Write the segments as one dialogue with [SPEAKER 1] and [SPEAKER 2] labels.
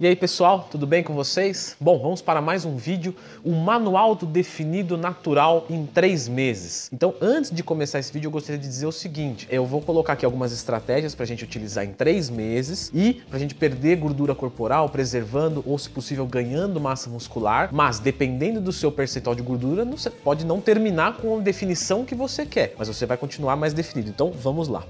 [SPEAKER 1] E aí pessoal, tudo bem com vocês? Bom, vamos para mais um vídeo, o Manual do Definido Natural em 3 meses. Então antes de começar esse vídeo eu gostaria de dizer o seguinte, eu vou colocar aqui algumas estratégias para a gente utilizar em 3 meses e para a gente perder gordura corporal, preservando ou se possível ganhando massa muscular, mas dependendo do seu percentual de gordura, você pode não terminar com a definição que você quer, mas você vai continuar mais definido. Então vamos lá.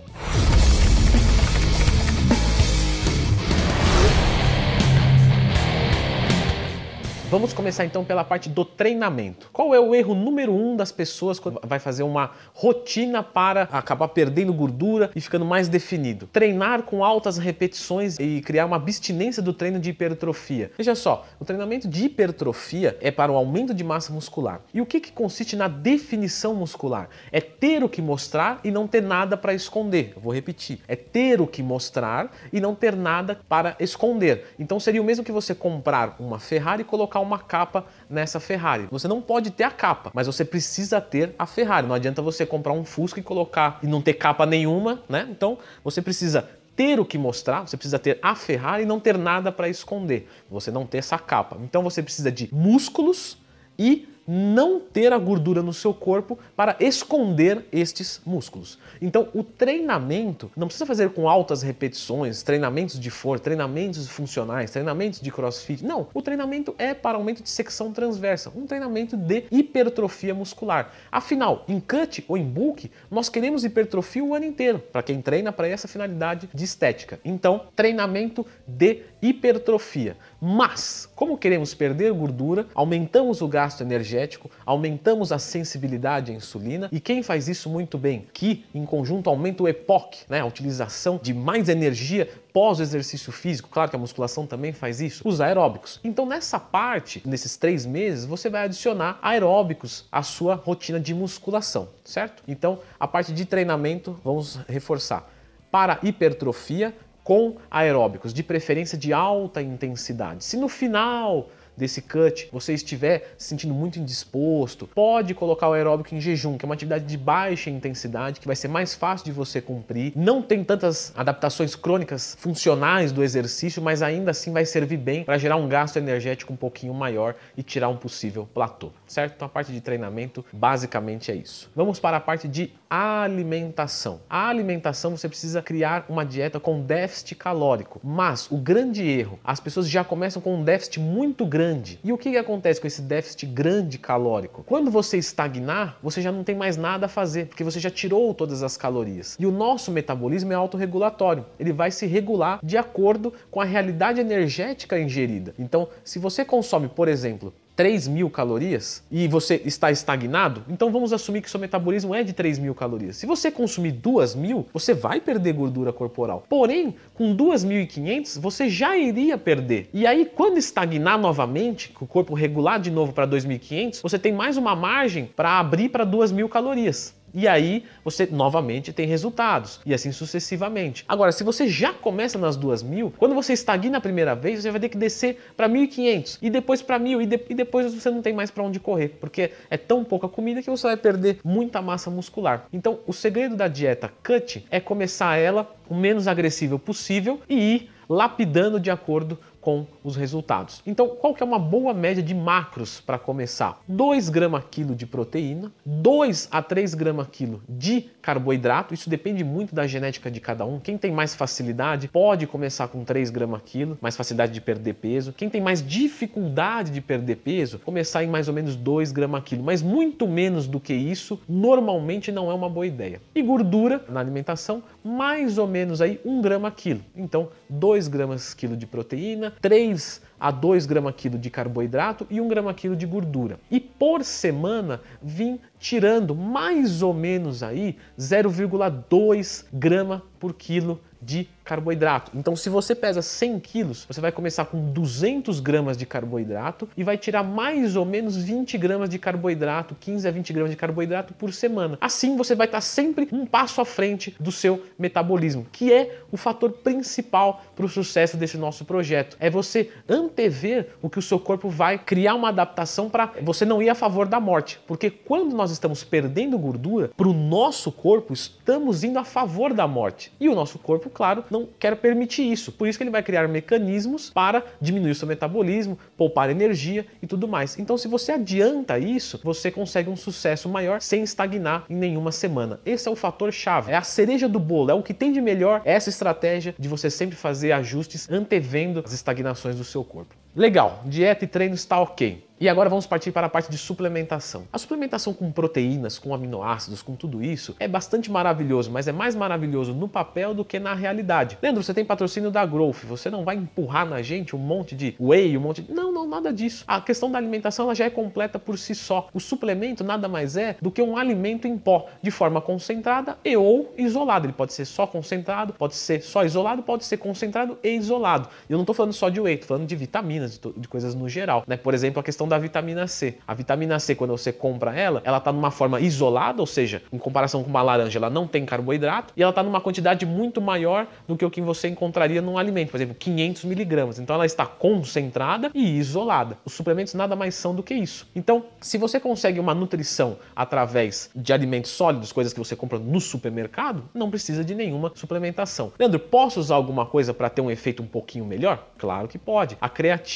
[SPEAKER 1] Vamos começar então pela parte do treinamento. Qual é o erro número um das pessoas quando vai fazer uma rotina para acabar perdendo gordura e ficando mais definido? Treinar com altas repetições e criar uma abstinência do treino de hipertrofia. Veja só, o treinamento de hipertrofia é para o aumento de massa muscular. E o que, que consiste na definição muscular? É ter o que mostrar e não ter nada para esconder. Eu vou repetir. É ter o que mostrar e não ter nada para esconder. Então seria o mesmo que você comprar uma Ferrari e colocar uma capa nessa Ferrari. Você não pode ter a capa, mas você precisa ter a Ferrari. Não adianta você comprar um Fusca e colocar e não ter capa nenhuma, né? Então você precisa ter o que mostrar, você precisa ter a Ferrari e não ter nada para esconder. Você não ter essa capa. Então você precisa de músculos e não ter a gordura no seu corpo para esconder estes músculos. Então, o treinamento não precisa fazer com altas repetições, treinamentos de força, treinamentos funcionais, treinamentos de crossfit. Não, o treinamento é para aumento de secção transversa, um treinamento de hipertrofia muscular. Afinal, em cut ou em bulk, nós queremos hipertrofia o ano inteiro, para quem treina para essa finalidade de estética. Então, treinamento de hipertrofia. Mas, como queremos perder gordura, aumentamos o gasto energético, aumentamos a sensibilidade à insulina e quem faz isso muito bem, que em conjunto aumenta o EPOC, né, a utilização de mais energia pós exercício físico, claro que a musculação também faz isso, os aeróbicos. Então nessa parte, nesses três meses, você vai adicionar aeróbicos à sua rotina de musculação, certo? Então a parte de treinamento, vamos reforçar. Para hipertrofia, com aeróbicos, de preferência de alta intensidade. Se no final desse cut você estiver se sentindo muito indisposto, pode colocar o aeróbico em jejum, que é uma atividade de baixa intensidade, que vai ser mais fácil de você cumprir. Não tem tantas adaptações crônicas funcionais do exercício, mas ainda assim vai servir bem para gerar um gasto energético um pouquinho maior e tirar um possível platô, certo? Então a parte de treinamento basicamente é isso. Vamos para a parte de alimentação. A alimentação você precisa criar uma dieta com déficit calórico, mas o grande erro, as pessoas já começam com um déficit muito grande grande. E o que, que acontece com esse déficit grande calórico? Quando você estagnar, você já não tem mais nada a fazer, porque você já tirou todas as calorias. E o nosso metabolismo é autorregulatório. Ele vai se regular de acordo com a realidade energética ingerida. Então, se você consome, por exemplo, 3 mil calorias e você está estagnado, então vamos assumir que seu metabolismo é de 3 mil calorias. Se você consumir 2 mil, você vai perder gordura corporal. Porém, com 2.500 você já iria perder. E aí, quando estagnar novamente, com o corpo regular de novo para 2.500, você tem mais uma margem para abrir para 2 mil calorias. E aí você novamente tem resultados e assim sucessivamente. Agora, se você já começa nas duas mil, quando você estagna a primeira vez, você vai ter que descer para 1.500 e depois para 1.000 e, de, e depois você não tem mais para onde correr, porque é tão pouca comida que você vai perder muita massa muscular. Então, o segredo da dieta cut é começar ela o menos agressivo possível e ir lapidando de acordo com os resultados. Então, qual que é uma boa média de macros para começar? 2 gramas quilo de proteína, 2 a 3 gramas quilo de carboidrato, isso depende muito da genética de cada um. Quem tem mais facilidade pode começar com 3 gramas quilo, mais facilidade de perder peso. Quem tem mais dificuldade de perder peso, começar em mais ou menos 2 gramas quilo, mas muito menos do que isso, normalmente não é uma boa ideia. E gordura na alimentação, mais ou menos aí 1 grama quilo. Então, 2 gramas quilo de proteína, 3 a 2 gramas quilo de carboidrato e 1 grama quilo de gordura. E por semana vim tirando mais ou menos aí 0,2 grama por quilo de carboidrato. Então, se você pesa 100 quilos, você vai começar com 200 gramas de carboidrato e vai tirar mais ou menos 20 gramas de carboidrato, 15 a 20 gramas de carboidrato por semana. Assim, você vai estar sempre um passo à frente do seu metabolismo, que é o fator principal para o sucesso desse nosso projeto. É você antever o que o seu corpo vai criar uma adaptação para você não ir a favor da morte. Porque quando nós estamos perdendo gordura, para o nosso corpo, estamos indo a favor da morte. E o nosso corpo, claro, não não quer permitir isso. Por isso que ele vai criar mecanismos para diminuir o seu metabolismo, poupar energia e tudo mais. Então, se você adianta isso, você consegue um sucesso maior sem estagnar em nenhuma semana. Esse é o fator chave, é a cereja do bolo, é o que tem de melhor essa estratégia de você sempre fazer ajustes antevendo as estagnações do seu corpo. Legal, dieta e treino está ok. E agora vamos partir para a parte de suplementação. A suplementação com proteínas, com aminoácidos, com tudo isso é bastante maravilhoso, mas é mais maravilhoso no papel do que na realidade. Leandro, você tem patrocínio da Growth, você não vai empurrar na gente um monte de whey, um monte de... Não, não, nada disso. A questão da alimentação ela já é completa por si só. O suplemento nada mais é do que um alimento em pó, de forma concentrada e ou isolada. Ele pode ser só concentrado, pode ser só isolado, pode ser concentrado e isolado. Eu não estou falando só de whey, estou falando de vitaminas, de, de coisas no geral. Né? Por exemplo, a questão da vitamina C. A vitamina C, quando você compra ela, ela está numa forma isolada, ou seja, em comparação com uma laranja, ela não tem carboidrato e ela está numa quantidade muito maior do que o que você encontraria num alimento, por exemplo, 500 miligramas. Então ela está concentrada e isolada. Os suplementos nada mais são do que isso. Então, se você consegue uma nutrição através de alimentos sólidos, coisas que você compra no supermercado, não precisa de nenhuma suplementação. Leandro, posso usar alguma coisa para ter um efeito um pouquinho melhor? Claro que pode. A creatina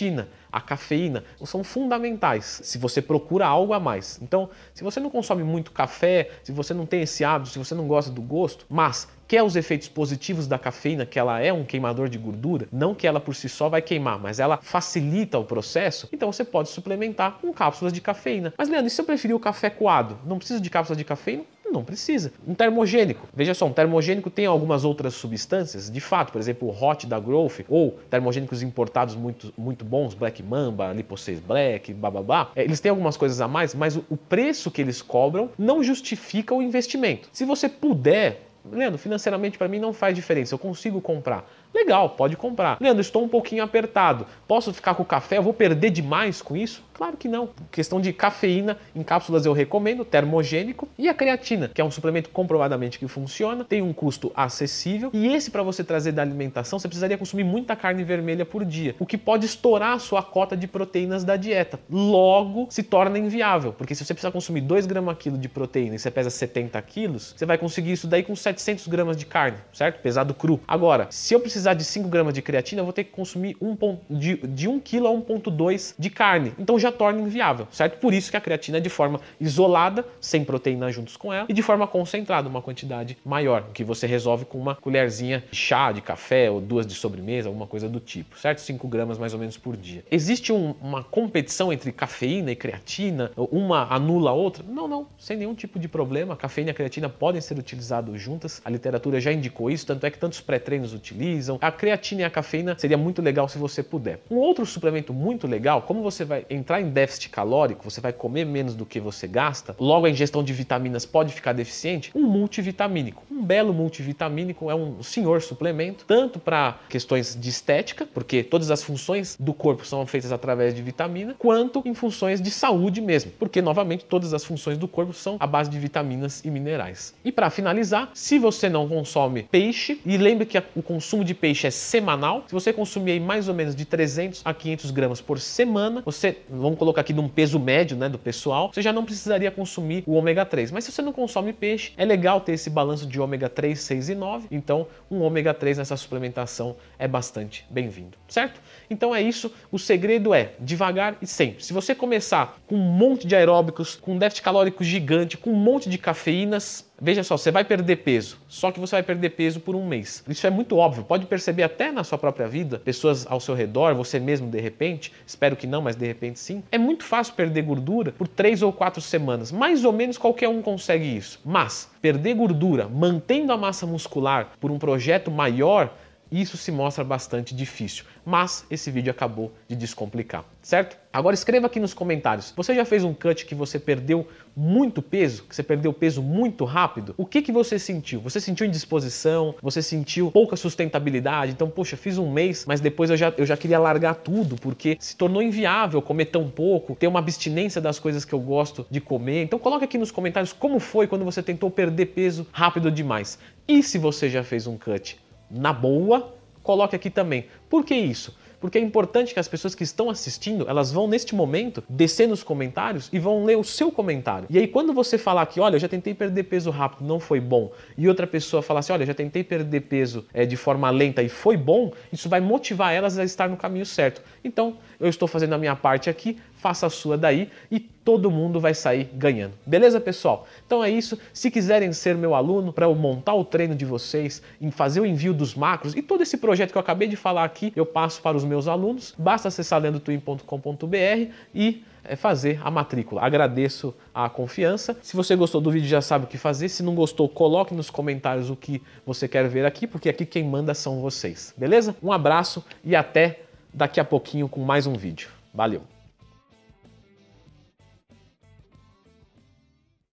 [SPEAKER 1] a cafeína são fundamentais se você procura algo a mais. Então, se você não consome muito café, se você não tem esse hábito, se você não gosta do gosto, mas quer os efeitos positivos da cafeína, que ela é um queimador de gordura, não que ela por si só vai queimar, mas ela facilita o processo, então você pode suplementar com cápsulas de cafeína. Mas Leandro, e se eu preferir o café coado? Não precisa de cápsulas de cafeína? Não precisa. Um termogênico. Veja só, um termogênico tem algumas outras substâncias, de fato, por exemplo, o Hot da Growth, ou termogênicos importados muito, muito bons, Black Mamba, Lipo 6 Black, bababá. É, eles têm algumas coisas a mais, mas o, o preço que eles cobram não justifica o investimento. Se você puder, Leandro, financeiramente para mim não faz diferença, eu consigo comprar. Legal, pode comprar. Leandro, estou um pouquinho apertado. Posso ficar com o café? Eu vou perder demais com isso? Claro que não. Questão de cafeína em cápsulas eu recomendo, termogênico. E a creatina, que é um suplemento comprovadamente que funciona, tem um custo acessível. E esse, para você trazer da alimentação, você precisaria consumir muita carne vermelha por dia, o que pode estourar a sua cota de proteínas da dieta. Logo, se torna inviável, porque se você precisar consumir 2 gramas quilo de proteína e você pesa 70 quilos, você vai conseguir isso daí com 700 gramas de carne, certo? Pesado cru. Agora, se eu precisar de 5 gramas de creatina, eu vou ter que consumir um ponto, de, de 1 kg a 1,2 de carne. Então já torna inviável, certo? Por isso que a creatina é de forma isolada, sem proteína juntos com ela, e de forma concentrada, uma quantidade maior, que você resolve com uma colherzinha de chá, de café ou duas de sobremesa, alguma coisa do tipo, certo? 5 gramas mais ou menos por dia. Existe um, uma competição entre cafeína e creatina? Uma anula a outra? Não, não, sem nenhum tipo de problema. Cafeína e creatina podem ser utilizados juntas. A literatura já indicou isso, tanto é que tantos pré-treinos utilizam. A creatina e a cafeína seria muito legal se você puder. Um outro suplemento muito legal, como você vai entrar entrar em déficit calórico, você vai comer menos do que você gasta, logo a ingestão de vitaminas pode ficar deficiente, um multivitamínico. Um belo multivitamínico é um senhor suplemento, tanto para questões de estética, porque todas as funções do corpo são feitas através de vitamina, quanto em funções de saúde mesmo, porque novamente todas as funções do corpo são à base de vitaminas e minerais. E para finalizar, se você não consome peixe, e lembre que o consumo de peixe é semanal, se você consumir mais ou menos de 300 a 500 gramas por semana, você vamos colocar aqui num peso médio né, do pessoal, você já não precisaria consumir o ômega 3. Mas se você não consome peixe, é legal ter esse balanço de ômega 3, 6 e 9. Então, um ômega 3 nessa suplementação é bastante bem-vindo, certo? Então é isso. O segredo é devagar e sempre. Se você começar com um monte de aeróbicos, com um déficit calórico gigante, com um monte de cafeínas, Veja só, você vai perder peso, só que você vai perder peso por um mês. Isso é muito óbvio, pode perceber até na sua própria vida, pessoas ao seu redor, você mesmo de repente, espero que não, mas de repente sim. É muito fácil perder gordura por três ou quatro semanas, mais ou menos qualquer um consegue isso. Mas perder gordura mantendo a massa muscular por um projeto maior isso se mostra bastante difícil, mas esse vídeo acabou de descomplicar, certo? Agora escreva aqui nos comentários, você já fez um cut que você perdeu muito peso, que você perdeu peso muito rápido? O que, que você sentiu? Você sentiu indisposição? Você sentiu pouca sustentabilidade? Então, poxa, fiz um mês, mas depois eu já, eu já queria largar tudo, porque se tornou inviável comer tão pouco, ter uma abstinência das coisas que eu gosto de comer. Então coloque aqui nos comentários como foi quando você tentou perder peso rápido demais. E se você já fez um cut na boa, coloque aqui também. Por que isso? porque é importante que as pessoas que estão assistindo, elas vão neste momento descer nos comentários e vão ler o seu comentário. E aí quando você falar que, olha, eu já tentei perder peso rápido, não foi bom, e outra pessoa falar assim, olha, eu já tentei perder peso é, de forma lenta e foi bom, isso vai motivar elas a estar no caminho certo. Então, eu estou fazendo a minha parte aqui, faça a sua daí e todo mundo vai sair ganhando. Beleza, pessoal? Então é isso. Se quiserem ser meu aluno para eu montar o treino de vocês, em fazer o envio dos macros e todo esse projeto que eu acabei de falar aqui, eu passo para os meus alunos. Basta acessar lendotwin.com.br e é fazer a matrícula. Agradeço a confiança. Se você gostou do vídeo, já sabe o que fazer. Se não gostou, coloque nos comentários o que você quer ver aqui, porque aqui quem manda são vocês. Beleza? Um abraço e até daqui a pouquinho com mais um vídeo. Valeu!